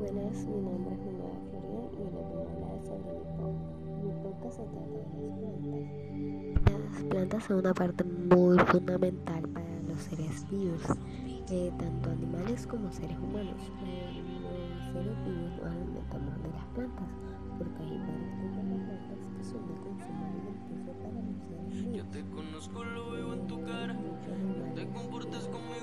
Buenas, mi nombre es Manuela Florian y les voy a hablar sobre mi podcast. Mi podcast se trata de las plantas. Las plantas son una parte muy fundamental para los seres vivos, eh, tanto animales como seres humanos. Eh, los seres vivos nos alimentamos de las plantas porque hay varios tipos de plantas que son de consumo alimenticio para los seres vivos. Yo te conozco, lo veo en tu cara. No te comportes conmigo,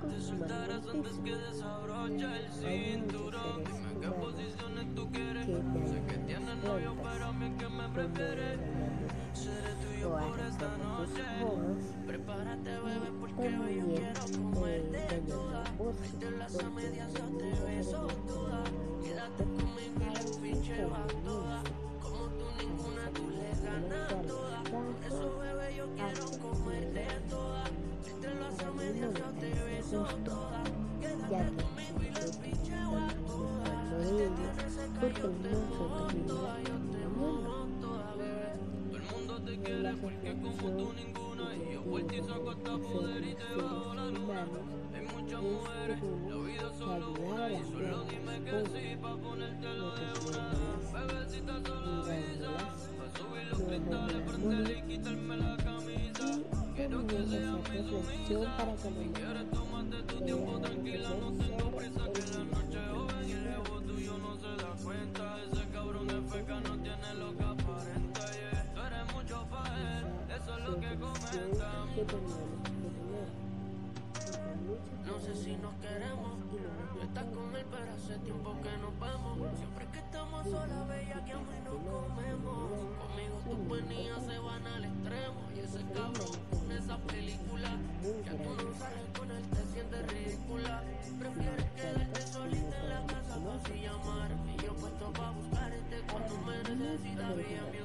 Te soltarás antes que desabroche el cinturón. Dime qué posiciones tú quieres. Sé que tienes novio, pero a mí que me prefieres. Seré tuyo por esta noche. Prepárate, bebé, porque porque como tú ninguna. Y yo vuelto y saco hasta poder y te bajo la luna. Hay muchas mujeres, la vida solo una. Y solo dime que sí pa' ponértelo de una. Bebecita solo avisa. Pa' subir los cristales, prendele y quitarme la camisa. Quiero que seas mi sumisa. Si quieres tomarte tu tiempo tranquila, no tengo No sé si nos queremos. Tú estás con él, pero hace tiempo que nos vemos. Siempre que estamos solas, bella, que a mí nos comemos. Conmigo tus penías se van al extremo. Y ese cabrón con esa película. Ya tú no sales con él, te sientes ridícula. Prefieres quedarte solita en la casa para así llamar. Y yo puesto pa' buscarte cuando me necesitas, bien, bien